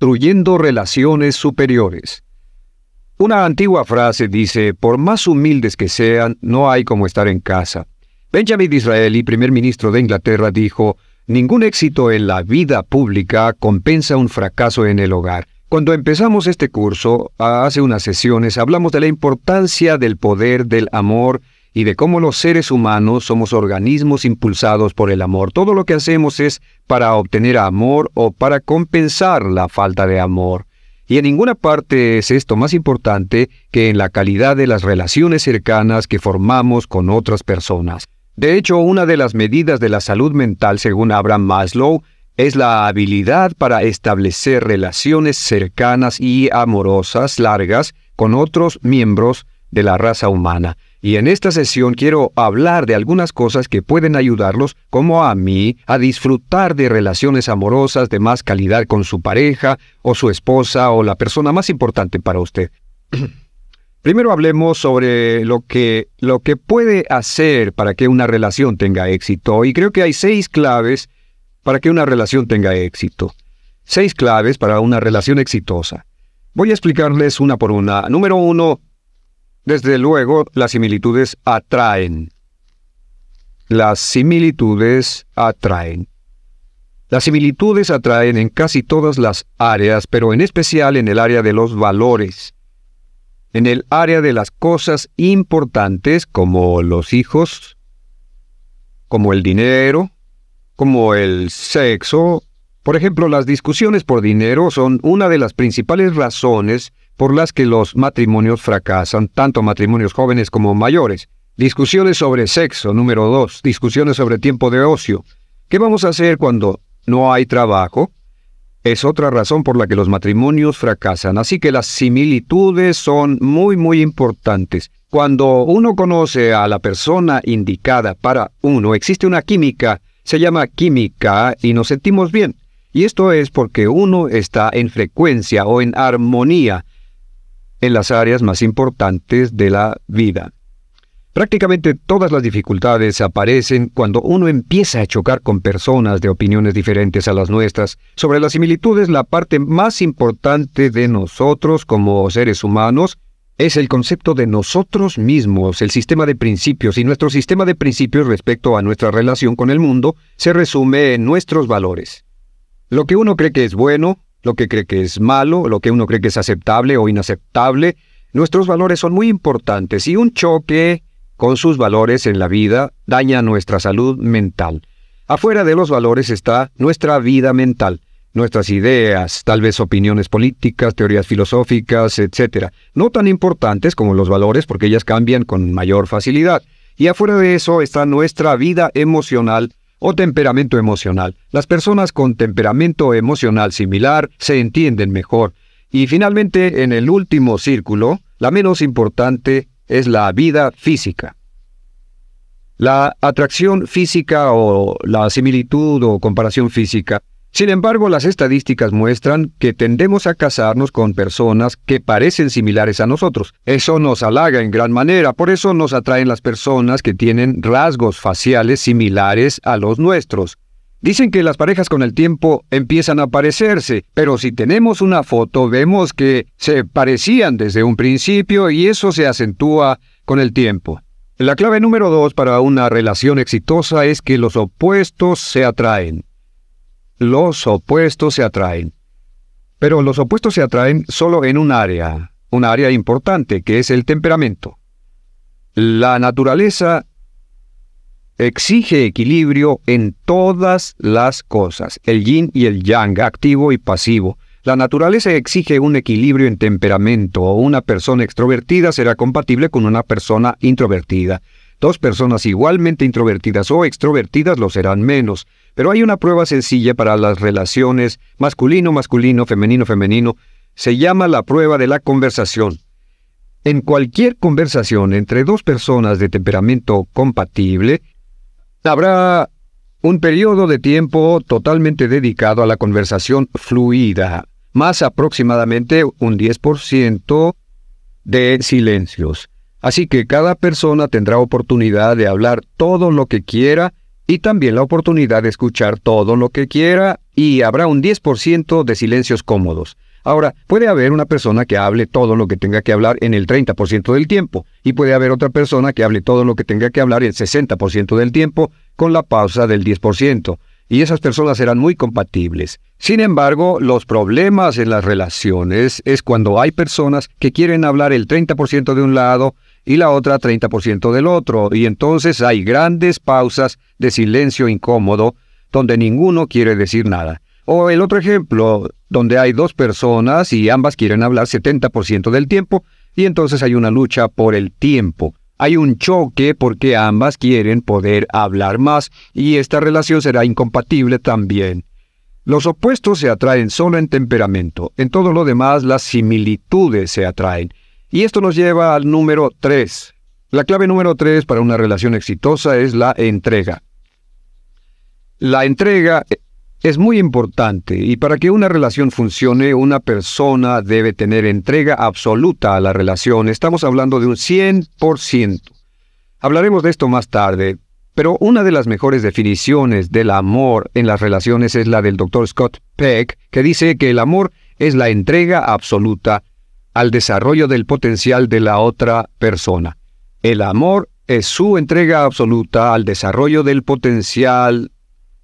construyendo relaciones superiores. Una antigua frase dice, por más humildes que sean, no hay como estar en casa. Benjamin Disraeli, primer ministro de Inglaterra, dijo, ningún éxito en la vida pública compensa un fracaso en el hogar. Cuando empezamos este curso, hace unas sesiones, hablamos de la importancia del poder del amor y de cómo los seres humanos somos organismos impulsados por el amor. Todo lo que hacemos es para obtener amor o para compensar la falta de amor. Y en ninguna parte es esto más importante que en la calidad de las relaciones cercanas que formamos con otras personas. De hecho, una de las medidas de la salud mental, según Abraham Maslow, es la habilidad para establecer relaciones cercanas y amorosas largas con otros miembros de la raza humana. Y en esta sesión quiero hablar de algunas cosas que pueden ayudarlos, como a mí, a disfrutar de relaciones amorosas de más calidad con su pareja, o su esposa, o la persona más importante para usted. Primero hablemos sobre lo que, lo que puede hacer para que una relación tenga éxito. Y creo que hay seis claves para que una relación tenga éxito. Seis claves para una relación exitosa. Voy a explicarles una por una. Número uno, desde luego, las similitudes atraen. Las similitudes atraen. Las similitudes atraen en casi todas las áreas, pero en especial en el área de los valores. En el área de las cosas importantes como los hijos, como el dinero, como el sexo. Por ejemplo, las discusiones por dinero son una de las principales razones por las que los matrimonios fracasan, tanto matrimonios jóvenes como mayores. Discusiones sobre sexo, número dos. Discusiones sobre tiempo de ocio. ¿Qué vamos a hacer cuando no hay trabajo? Es otra razón por la que los matrimonios fracasan. Así que las similitudes son muy, muy importantes. Cuando uno conoce a la persona indicada para uno, existe una química, se llama química y nos sentimos bien. Y esto es porque uno está en frecuencia o en armonía en las áreas más importantes de la vida. Prácticamente todas las dificultades aparecen cuando uno empieza a chocar con personas de opiniones diferentes a las nuestras. Sobre las similitudes, la parte más importante de nosotros como seres humanos es el concepto de nosotros mismos, el sistema de principios, y nuestro sistema de principios respecto a nuestra relación con el mundo se resume en nuestros valores. Lo que uno cree que es bueno, lo que cree que es malo, lo que uno cree que es aceptable o inaceptable. Nuestros valores son muy importantes y un choque con sus valores en la vida daña nuestra salud mental. Afuera de los valores está nuestra vida mental, nuestras ideas, tal vez opiniones políticas, teorías filosóficas, etc. No tan importantes como los valores porque ellas cambian con mayor facilidad. Y afuera de eso está nuestra vida emocional o temperamento emocional. Las personas con temperamento emocional similar se entienden mejor. Y finalmente, en el último círculo, la menos importante es la vida física. La atracción física o la similitud o comparación física sin embargo, las estadísticas muestran que tendemos a casarnos con personas que parecen similares a nosotros. Eso nos halaga en gran manera, por eso nos atraen las personas que tienen rasgos faciales similares a los nuestros. Dicen que las parejas con el tiempo empiezan a parecerse, pero si tenemos una foto vemos que se parecían desde un principio y eso se acentúa con el tiempo. La clave número dos para una relación exitosa es que los opuestos se atraen los opuestos se atraen. Pero los opuestos se atraen solo en un área, un área importante, que es el temperamento. La naturaleza exige equilibrio en todas las cosas, el yin y el yang, activo y pasivo. La naturaleza exige un equilibrio en temperamento. Una persona extrovertida será compatible con una persona introvertida. Dos personas igualmente introvertidas o extrovertidas lo serán menos. Pero hay una prueba sencilla para las relaciones masculino-masculino, femenino-femenino. Se llama la prueba de la conversación. En cualquier conversación entre dos personas de temperamento compatible, habrá un periodo de tiempo totalmente dedicado a la conversación fluida, más aproximadamente un 10% de silencios. Así que cada persona tendrá oportunidad de hablar todo lo que quiera y también la oportunidad de escuchar todo lo que quiera y habrá un 10% de silencios cómodos. Ahora, puede haber una persona que hable todo lo que tenga que hablar en el 30% del tiempo, y puede haber otra persona que hable todo lo que tenga que hablar el 60% del tiempo, con la pausa del 10%, y esas personas serán muy compatibles. Sin embargo, los problemas en las relaciones es cuando hay personas que quieren hablar el 30% de un lado y la otra 30% del otro, y entonces hay grandes pausas de silencio incómodo donde ninguno quiere decir nada. O el otro ejemplo, donde hay dos personas y ambas quieren hablar 70% del tiempo, y entonces hay una lucha por el tiempo. Hay un choque porque ambas quieren poder hablar más y esta relación será incompatible también. Los opuestos se atraen solo en temperamento, en todo lo demás las similitudes se atraen. Y esto nos lleva al número 3. La clave número 3 para una relación exitosa es la entrega. La entrega es muy importante y para que una relación funcione, una persona debe tener entrega absoluta a la relación. Estamos hablando de un 100%. Hablaremos de esto más tarde, pero una de las mejores definiciones del amor en las relaciones es la del Dr. Scott Peck, que dice que el amor es la entrega absoluta al desarrollo del potencial de la otra persona. El amor es su entrega absoluta al desarrollo del potencial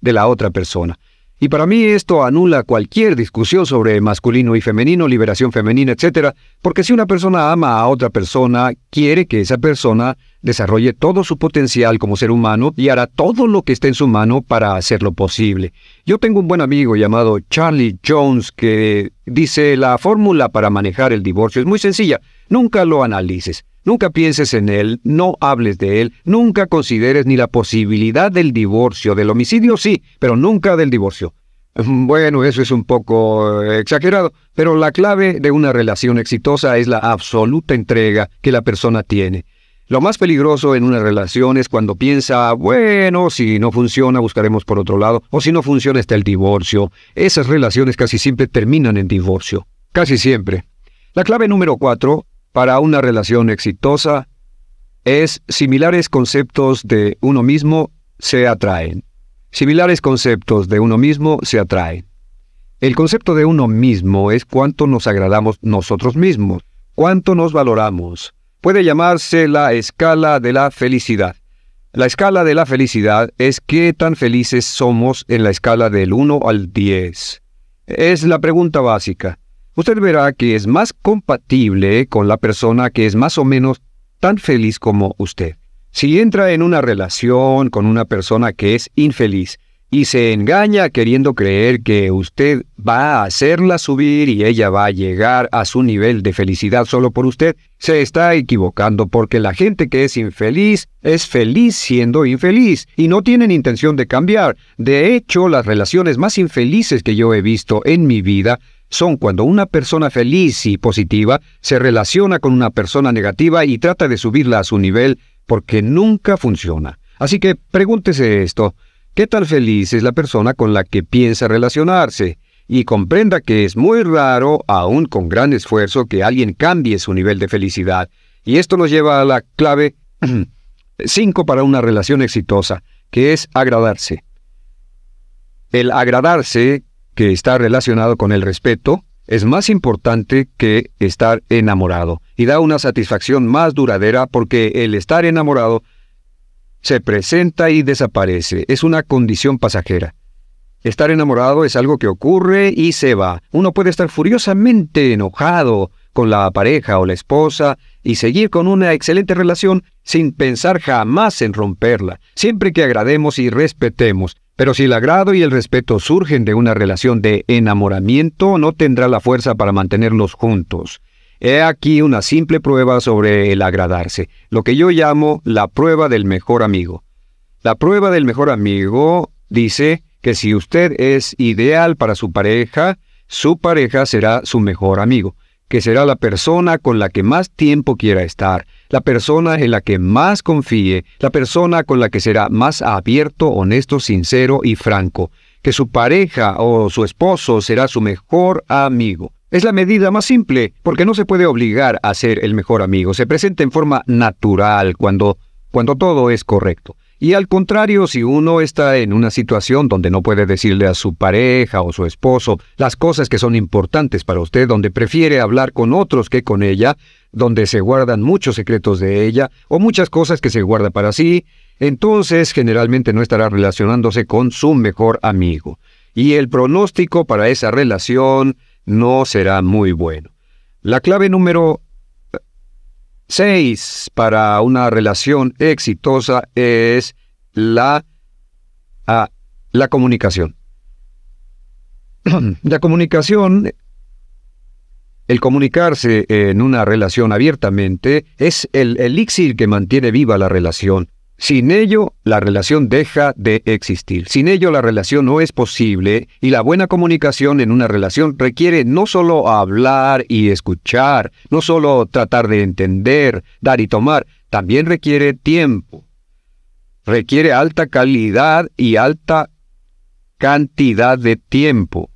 de la otra persona. Y para mí esto anula cualquier discusión sobre masculino y femenino, liberación femenina, etc., porque si una persona ama a otra persona, quiere que esa persona desarrolle todo su potencial como ser humano y hará todo lo que esté en su mano para hacerlo posible. Yo tengo un buen amigo llamado Charlie Jones que dice la fórmula para manejar el divorcio es muy sencilla, nunca lo analices. Nunca pienses en él, no hables de él, nunca consideres ni la posibilidad del divorcio, del homicidio sí, pero nunca del divorcio. Bueno, eso es un poco eh, exagerado, pero la clave de una relación exitosa es la absoluta entrega que la persona tiene. Lo más peligroso en una relación es cuando piensa, bueno, si no funciona buscaremos por otro lado, o si no funciona está el divorcio. Esas relaciones casi siempre terminan en divorcio. Casi siempre. La clave número cuatro para una relación exitosa es similares conceptos de uno mismo se atraen. Similares conceptos de uno mismo se atraen. El concepto de uno mismo es cuánto nos agradamos nosotros mismos, cuánto nos valoramos. Puede llamarse la escala de la felicidad. La escala de la felicidad es qué tan felices somos en la escala del 1 al 10. Es la pregunta básica usted verá que es más compatible con la persona que es más o menos tan feliz como usted. Si entra en una relación con una persona que es infeliz y se engaña queriendo creer que usted va a hacerla subir y ella va a llegar a su nivel de felicidad solo por usted, se está equivocando porque la gente que es infeliz es feliz siendo infeliz y no tienen intención de cambiar. De hecho, las relaciones más infelices que yo he visto en mi vida son cuando una persona feliz y positiva se relaciona con una persona negativa y trata de subirla a su nivel porque nunca funciona. Así que pregúntese esto, ¿qué tal feliz es la persona con la que piensa relacionarse? Y comprenda que es muy raro, aún con gran esfuerzo, que alguien cambie su nivel de felicidad. Y esto nos lleva a la clave 5 para una relación exitosa, que es agradarse. El agradarse que está relacionado con el respeto es más importante que estar enamorado y da una satisfacción más duradera porque el estar enamorado se presenta y desaparece, es una condición pasajera. Estar enamorado es algo que ocurre y se va. Uno puede estar furiosamente enojado con la pareja o la esposa y seguir con una excelente relación sin pensar jamás en romperla, siempre que agrademos y respetemos. Pero si el agrado y el respeto surgen de una relación de enamoramiento, no tendrá la fuerza para mantenerlos juntos. He aquí una simple prueba sobre el agradarse, lo que yo llamo la prueba del mejor amigo. La prueba del mejor amigo dice que si usted es ideal para su pareja, su pareja será su mejor amigo que será la persona con la que más tiempo quiera estar, la persona en la que más confíe, la persona con la que será más abierto, honesto, sincero y franco, que su pareja o su esposo será su mejor amigo. Es la medida más simple, porque no se puede obligar a ser el mejor amigo, se presenta en forma natural cuando, cuando todo es correcto. Y al contrario, si uno está en una situación donde no puede decirle a su pareja o su esposo las cosas que son importantes para usted, donde prefiere hablar con otros que con ella, donde se guardan muchos secretos de ella o muchas cosas que se guarda para sí, entonces generalmente no estará relacionándose con su mejor amigo. Y el pronóstico para esa relación no será muy bueno. La clave número 6 para una relación exitosa es la, ah, la comunicación. la comunicación, el comunicarse en una relación abiertamente, es el elixir que mantiene viva la relación. Sin ello, la relación deja de existir. Sin ello, la relación no es posible y la buena comunicación en una relación requiere no solo hablar y escuchar, no solo tratar de entender, dar y tomar, también requiere tiempo. Requiere alta calidad y alta cantidad de tiempo.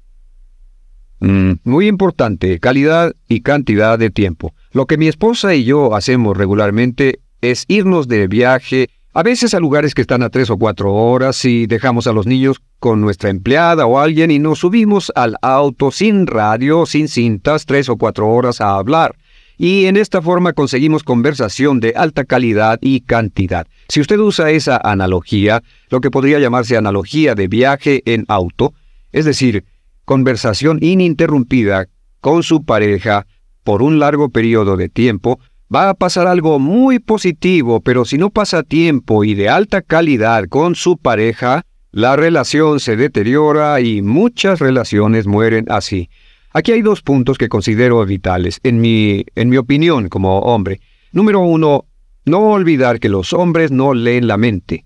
Mm, muy importante, calidad y cantidad de tiempo. Lo que mi esposa y yo hacemos regularmente es irnos de viaje a veces a lugares que están a tres o cuatro horas y dejamos a los niños con nuestra empleada o alguien y nos subimos al auto sin radio, sin cintas, tres o cuatro horas a hablar. Y en esta forma conseguimos conversación de alta calidad y cantidad. Si usted usa esa analogía, lo que podría llamarse analogía de viaje en auto, es decir, conversación ininterrumpida con su pareja por un largo periodo de tiempo, va a pasar algo muy positivo, pero si no pasa tiempo y de alta calidad con su pareja, la relación se deteriora y muchas relaciones mueren así. Aquí hay dos puntos que considero vitales, en mi, en mi opinión como hombre. Número uno, no olvidar que los hombres no leen la mente.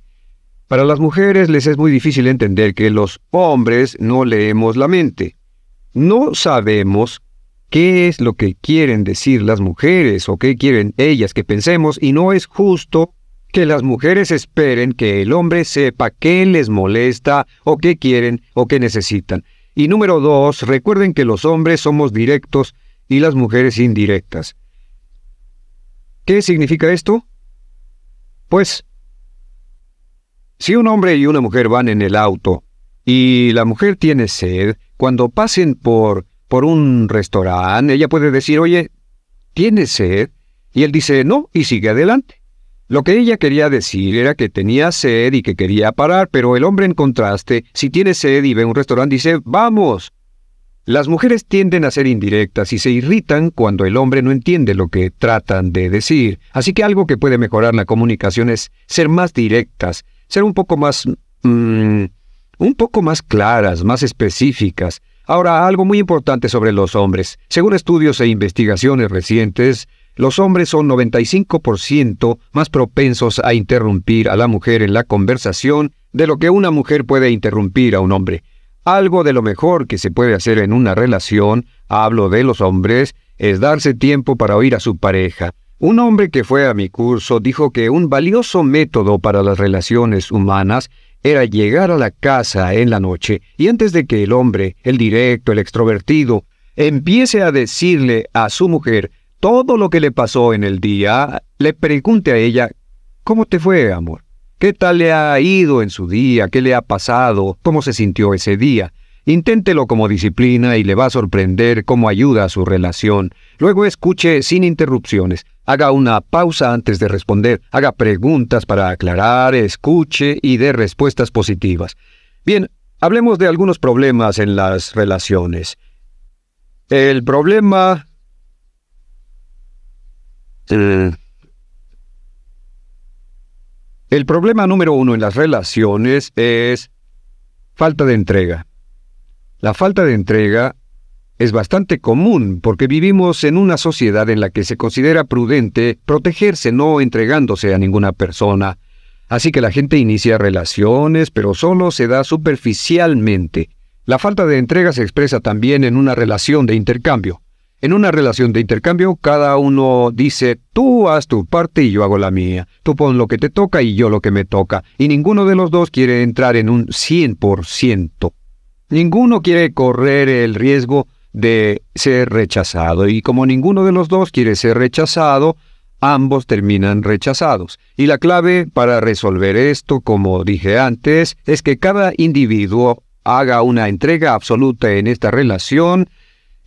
Para las mujeres les es muy difícil entender que los hombres no leemos la mente. No sabemos qué es lo que quieren decir las mujeres o qué quieren ellas que pensemos y no es justo que las mujeres esperen que el hombre sepa qué les molesta o qué quieren o qué necesitan. Y número dos, recuerden que los hombres somos directos y las mujeres indirectas. ¿Qué significa esto? Pues, si un hombre y una mujer van en el auto y la mujer tiene sed, cuando pasen por por un restaurante, ella puede decir, oye, ¿tienes sed? Y él dice, no, y sigue adelante. Lo que ella quería decir era que tenía sed y que quería parar, pero el hombre en contraste, si tiene sed y ve un restaurante, dice, vamos. Las mujeres tienden a ser indirectas y se irritan cuando el hombre no entiende lo que tratan de decir. Así que algo que puede mejorar la comunicación es ser más directas, ser un poco más... Mm, un poco más claras, más específicas, Ahora, algo muy importante sobre los hombres. Según estudios e investigaciones recientes, los hombres son 95% más propensos a interrumpir a la mujer en la conversación de lo que una mujer puede interrumpir a un hombre. Algo de lo mejor que se puede hacer en una relación, hablo de los hombres, es darse tiempo para oír a su pareja. Un hombre que fue a mi curso dijo que un valioso método para las relaciones humanas era llegar a la casa en la noche y antes de que el hombre, el directo, el extrovertido, empiece a decirle a su mujer todo lo que le pasó en el día, le pregunte a ella, ¿cómo te fue, amor? ¿Qué tal le ha ido en su día? ¿Qué le ha pasado? ¿Cómo se sintió ese día? Inténtelo como disciplina y le va a sorprender cómo ayuda a su relación. Luego escuche sin interrupciones. Haga una pausa antes de responder. Haga preguntas para aclarar, escuche y dé respuestas positivas. Bien, hablemos de algunos problemas en las relaciones. El problema... Eh, el problema número uno en las relaciones es falta de entrega. La falta de entrega es bastante común porque vivimos en una sociedad en la que se considera prudente protegerse no entregándose a ninguna persona. Así que la gente inicia relaciones, pero solo se da superficialmente. La falta de entrega se expresa también en una relación de intercambio. En una relación de intercambio, cada uno dice, tú haz tu parte y yo hago la mía, tú pon lo que te toca y yo lo que me toca, y ninguno de los dos quiere entrar en un 100%. Ninguno quiere correr el riesgo de ser rechazado y como ninguno de los dos quiere ser rechazado, ambos terminan rechazados. Y la clave para resolver esto, como dije antes, es que cada individuo haga una entrega absoluta en esta relación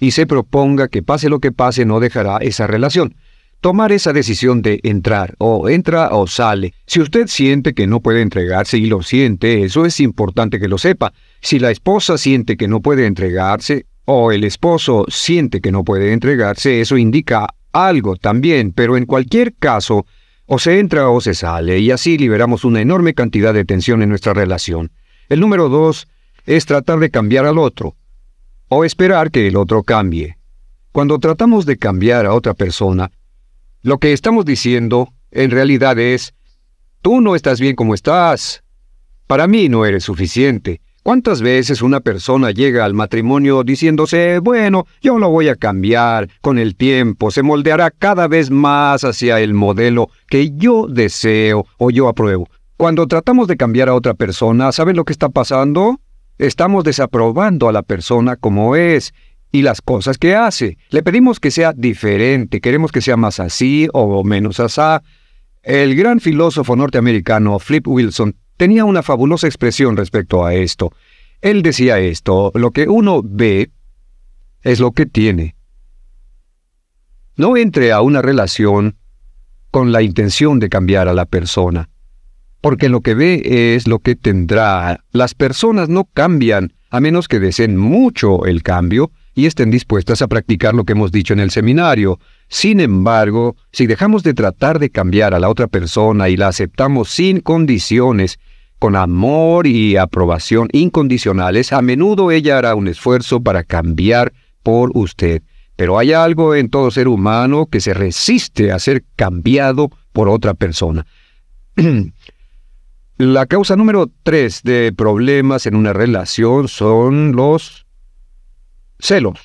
y se proponga que pase lo que pase no dejará esa relación. Tomar esa decisión de entrar, o entra o sale. Si usted siente que no puede entregarse y lo siente, eso es importante que lo sepa. Si la esposa siente que no puede entregarse, o el esposo siente que no puede entregarse, eso indica algo también, pero en cualquier caso, o se entra o se sale, y así liberamos una enorme cantidad de tensión en nuestra relación. El número dos es tratar de cambiar al otro, o esperar que el otro cambie. Cuando tratamos de cambiar a otra persona, lo que estamos diciendo en realidad es, tú no estás bien como estás. Para mí no eres suficiente. ¿Cuántas veces una persona llega al matrimonio diciéndose, bueno, yo lo voy a cambiar con el tiempo, se moldeará cada vez más hacia el modelo que yo deseo o yo apruebo? Cuando tratamos de cambiar a otra persona, ¿saben lo que está pasando? Estamos desaprobando a la persona como es y las cosas que hace. Le pedimos que sea diferente, queremos que sea más así o menos asá. El gran filósofo norteamericano Flip Wilson tenía una fabulosa expresión respecto a esto. Él decía esto, lo que uno ve es lo que tiene. No entre a una relación con la intención de cambiar a la persona porque lo que ve es lo que tendrá. Las personas no cambian a menos que deseen mucho el cambio y estén dispuestas a practicar lo que hemos dicho en el seminario. Sin embargo, si dejamos de tratar de cambiar a la otra persona y la aceptamos sin condiciones, con amor y aprobación incondicionales, a menudo ella hará un esfuerzo para cambiar por usted. Pero hay algo en todo ser humano que se resiste a ser cambiado por otra persona. La causa número tres de problemas en una relación son los celos.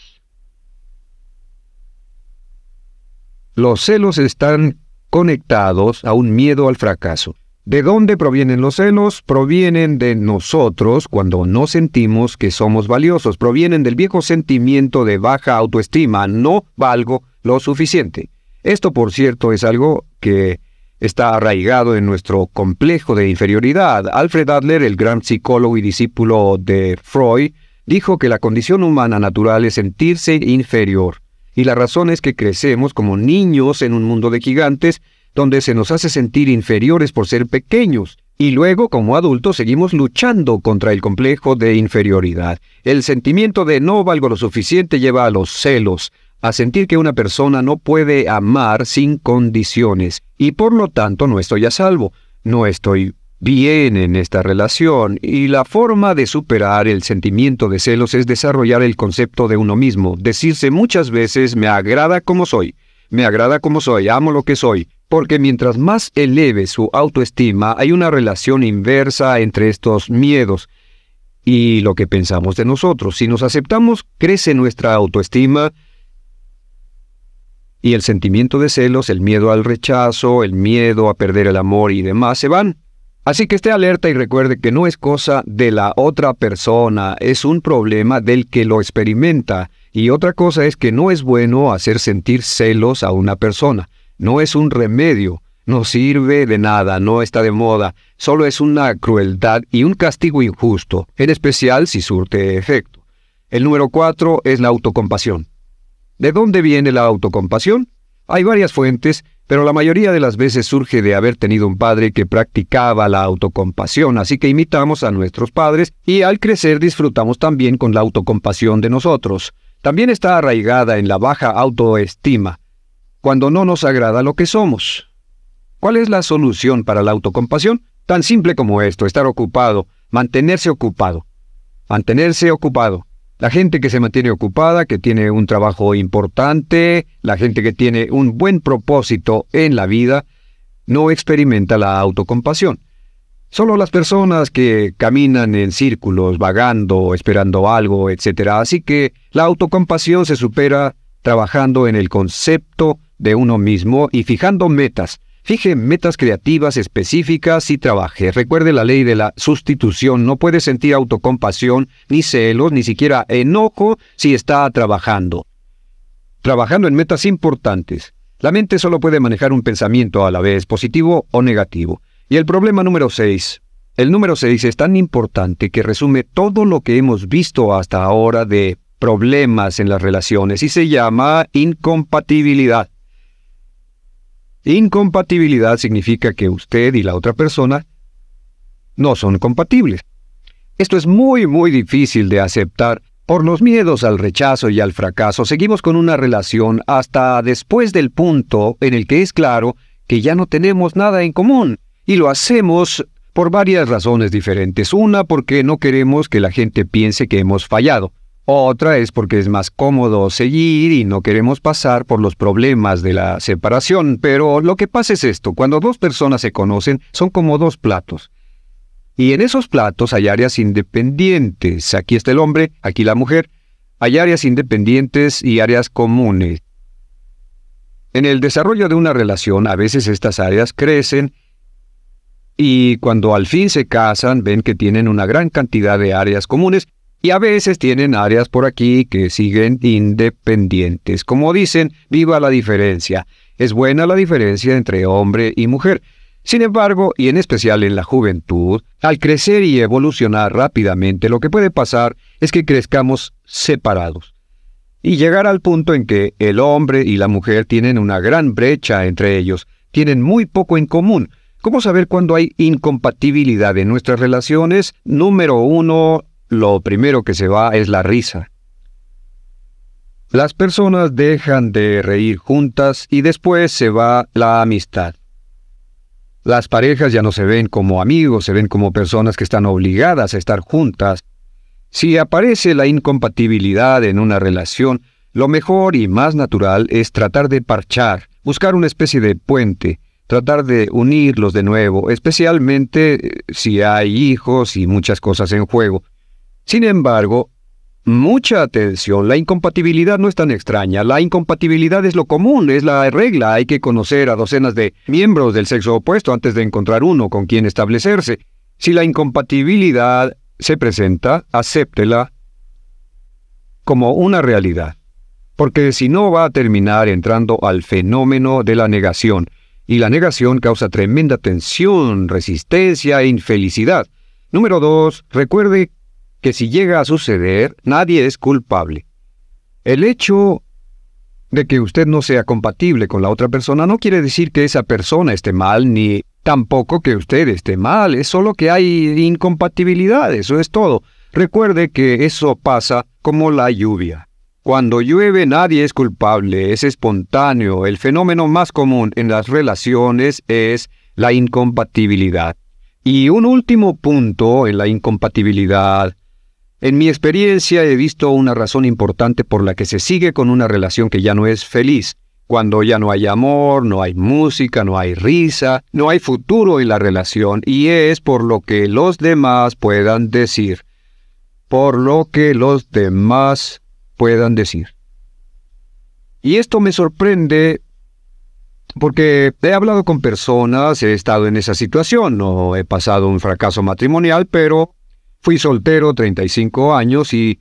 Los celos están conectados a un miedo al fracaso. ¿De dónde provienen los celos? Provienen de nosotros cuando no sentimos que somos valiosos. Provienen del viejo sentimiento de baja autoestima. No valgo lo suficiente. Esto, por cierto, es algo que está arraigado en nuestro complejo de inferioridad. Alfred Adler, el gran psicólogo y discípulo de Freud, dijo que la condición humana natural es sentirse inferior, y la razón es que crecemos como niños en un mundo de gigantes donde se nos hace sentir inferiores por ser pequeños, y luego como adultos seguimos luchando contra el complejo de inferioridad. El sentimiento de no valgo lo suficiente lleva a los celos, a sentir que una persona no puede amar sin condiciones y por lo tanto no estoy a salvo, no estoy bien en esta relación y la forma de superar el sentimiento de celos es desarrollar el concepto de uno mismo, decirse muchas veces me agrada como soy, me agrada como soy, amo lo que soy, porque mientras más eleve su autoestima hay una relación inversa entre estos miedos y lo que pensamos de nosotros. Si nos aceptamos, crece nuestra autoestima, y el sentimiento de celos, el miedo al rechazo, el miedo a perder el amor y demás se van. Así que esté alerta y recuerde que no es cosa de la otra persona, es un problema del que lo experimenta. Y otra cosa es que no es bueno hacer sentir celos a una persona. No es un remedio, no sirve de nada, no está de moda, solo es una crueldad y un castigo injusto, en especial si surte efecto. El número cuatro es la autocompasión. ¿De dónde viene la autocompasión? Hay varias fuentes, pero la mayoría de las veces surge de haber tenido un padre que practicaba la autocompasión, así que imitamos a nuestros padres y al crecer disfrutamos también con la autocompasión de nosotros. También está arraigada en la baja autoestima, cuando no nos agrada lo que somos. ¿Cuál es la solución para la autocompasión? Tan simple como esto, estar ocupado, mantenerse ocupado. Mantenerse ocupado. La gente que se mantiene ocupada, que tiene un trabajo importante, la gente que tiene un buen propósito en la vida, no experimenta la autocompasión. Solo las personas que caminan en círculos, vagando, esperando algo, etc. Así que la autocompasión se supera trabajando en el concepto de uno mismo y fijando metas, Fije metas creativas específicas y trabaje. Recuerde la ley de la sustitución. No puede sentir autocompasión, ni celos, ni siquiera enojo si está trabajando. Trabajando en metas importantes. La mente solo puede manejar un pensamiento a la vez, positivo o negativo. Y el problema número 6. El número 6 es tan importante que resume todo lo que hemos visto hasta ahora de problemas en las relaciones y se llama incompatibilidad. Incompatibilidad significa que usted y la otra persona no son compatibles. Esto es muy, muy difícil de aceptar. Por los miedos al rechazo y al fracaso, seguimos con una relación hasta después del punto en el que es claro que ya no tenemos nada en común. Y lo hacemos por varias razones diferentes. Una, porque no queremos que la gente piense que hemos fallado. Otra es porque es más cómodo seguir y no queremos pasar por los problemas de la separación. Pero lo que pasa es esto, cuando dos personas se conocen, son como dos platos. Y en esos platos hay áreas independientes. Aquí está el hombre, aquí la mujer. Hay áreas independientes y áreas comunes. En el desarrollo de una relación, a veces estas áreas crecen y cuando al fin se casan ven que tienen una gran cantidad de áreas comunes y a veces tienen áreas por aquí que siguen independientes. Como dicen, viva la diferencia. Es buena la diferencia entre hombre y mujer. Sin embargo, y en especial en la juventud, al crecer y evolucionar rápidamente, lo que puede pasar es que crezcamos separados. Y llegar al punto en que el hombre y la mujer tienen una gran brecha entre ellos, tienen muy poco en común. ¿Cómo saber cuándo hay incompatibilidad en nuestras relaciones? Número uno, lo primero que se va es la risa. Las personas dejan de reír juntas y después se va la amistad. Las parejas ya no se ven como amigos, se ven como personas que están obligadas a estar juntas. Si aparece la incompatibilidad en una relación, lo mejor y más natural es tratar de parchar, buscar una especie de puente, tratar de unirlos de nuevo, especialmente eh, si hay hijos y muchas cosas en juego. Sin embargo, Mucha atención, la incompatibilidad no es tan extraña, la incompatibilidad es lo común, es la regla, hay que conocer a docenas de miembros del sexo opuesto antes de encontrar uno con quien establecerse. Si la incompatibilidad se presenta, acéptela como una realidad, porque si no va a terminar entrando al fenómeno de la negación, y la negación causa tremenda tensión, resistencia e infelicidad. Número dos, recuerde que si llega a suceder, nadie es culpable. El hecho de que usted no sea compatible con la otra persona no quiere decir que esa persona esté mal, ni tampoco que usted esté mal, es solo que hay incompatibilidad, eso es todo. Recuerde que eso pasa como la lluvia. Cuando llueve nadie es culpable, es espontáneo. El fenómeno más común en las relaciones es la incompatibilidad. Y un último punto en la incompatibilidad en mi experiencia he visto una razón importante por la que se sigue con una relación que ya no es feliz, cuando ya no hay amor, no hay música, no hay risa, no hay futuro en la relación, y es por lo que los demás puedan decir. Por lo que los demás puedan decir. Y esto me sorprende porque he hablado con personas, he estado en esa situación, no he pasado un fracaso matrimonial, pero Fui soltero 35 años y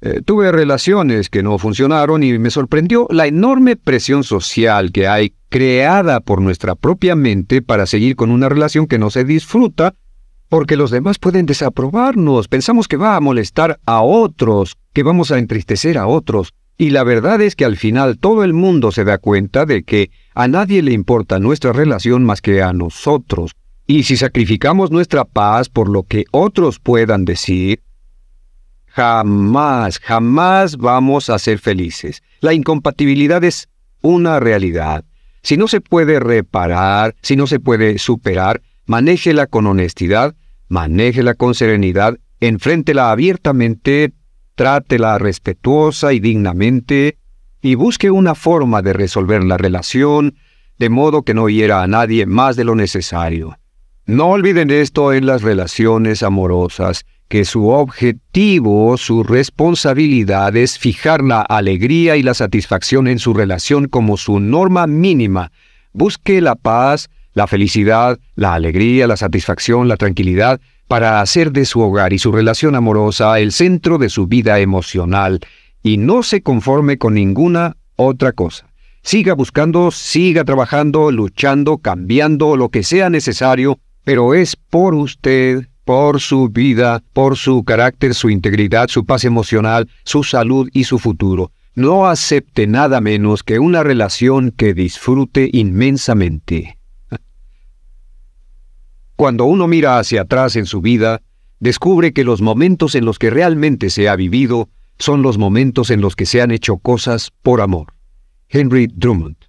eh, tuve relaciones que no funcionaron y me sorprendió la enorme presión social que hay creada por nuestra propia mente para seguir con una relación que no se disfruta porque los demás pueden desaprobarnos. Pensamos que va a molestar a otros, que vamos a entristecer a otros. Y la verdad es que al final todo el mundo se da cuenta de que a nadie le importa nuestra relación más que a nosotros. Y si sacrificamos nuestra paz por lo que otros puedan decir, jamás, jamás vamos a ser felices. La incompatibilidad es una realidad. Si no se puede reparar, si no se puede superar, manéjela con honestidad, manéjela con serenidad, enfréntela abiertamente, trátela respetuosa y dignamente, y busque una forma de resolver la relación, de modo que no hiera a nadie más de lo necesario. No olviden esto en las relaciones amorosas, que su objetivo, su responsabilidad es fijar la alegría y la satisfacción en su relación como su norma mínima. Busque la paz, la felicidad, la alegría, la satisfacción, la tranquilidad, para hacer de su hogar y su relación amorosa el centro de su vida emocional, y no se conforme con ninguna otra cosa. Siga buscando, siga trabajando, luchando, cambiando, lo que sea necesario, pero es por usted, por su vida, por su carácter, su integridad, su paz emocional, su salud y su futuro. No acepte nada menos que una relación que disfrute inmensamente. Cuando uno mira hacia atrás en su vida, descubre que los momentos en los que realmente se ha vivido son los momentos en los que se han hecho cosas por amor. Henry Drummond